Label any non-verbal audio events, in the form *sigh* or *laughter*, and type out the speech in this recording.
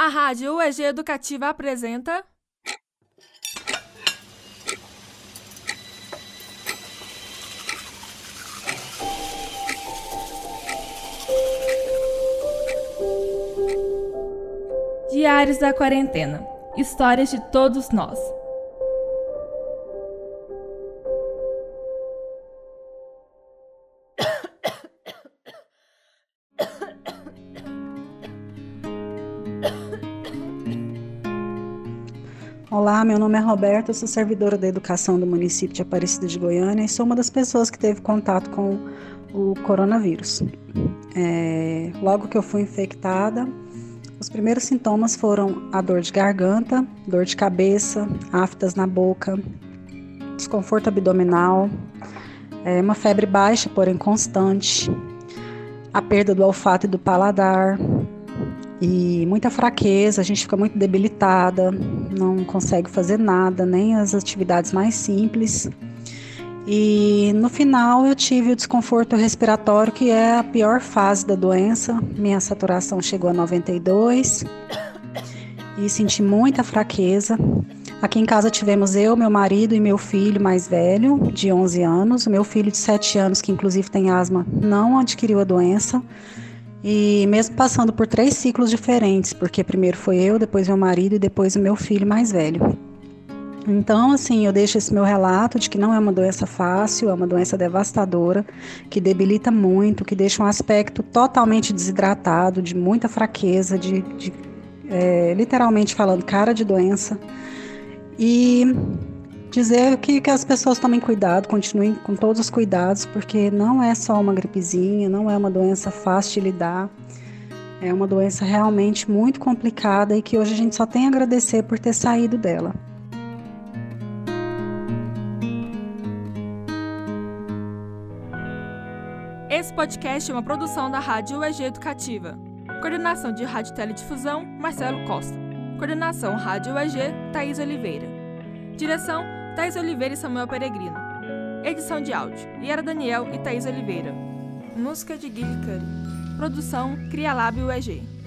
A Rádio UEG Educativa apresenta. Diários da Quarentena Histórias de todos nós. Olá, meu nome é Roberta, sou servidora da educação do município de Aparecida de Goiânia e sou uma das pessoas que teve contato com o coronavírus. É, logo que eu fui infectada, os primeiros sintomas foram a dor de garganta, dor de cabeça, aftas na boca, desconforto abdominal, é, uma febre baixa, porém constante, a perda do olfato e do paladar, e muita fraqueza, a gente fica muito debilitada, não consegue fazer nada, nem as atividades mais simples. E no final eu tive o desconforto respiratório, que é a pior fase da doença. Minha saturação chegou a 92 *coughs* e senti muita fraqueza. Aqui em casa tivemos eu, meu marido e meu filho mais velho, de 11 anos. O meu filho de 7 anos, que inclusive tem asma, não adquiriu a doença. E mesmo passando por três ciclos diferentes, porque primeiro foi eu, depois meu marido e depois o meu filho mais velho. Então, assim, eu deixo esse meu relato de que não é uma doença fácil, é uma doença devastadora, que debilita muito, que deixa um aspecto totalmente desidratado, de muita fraqueza, de, de é, literalmente falando, cara de doença. E dizer que, que as pessoas tomem cuidado, continuem com todos os cuidados, porque não é só uma gripezinha, não é uma doença fácil de lidar. É uma doença realmente muito complicada e que hoje a gente só tem a agradecer por ter saído dela. Esse podcast é uma produção da Rádio UEG Educativa. Coordenação de Rádio Teledifusão, Marcelo Costa. Coordenação Rádio UEG, Thaís Oliveira. Direção, Thaís Oliveira e Samuel Peregrino. Edição de áudio, Liara Daniel e Thaís Oliveira. Música de Guilherme Curry. Produção, Cria Lab UEG.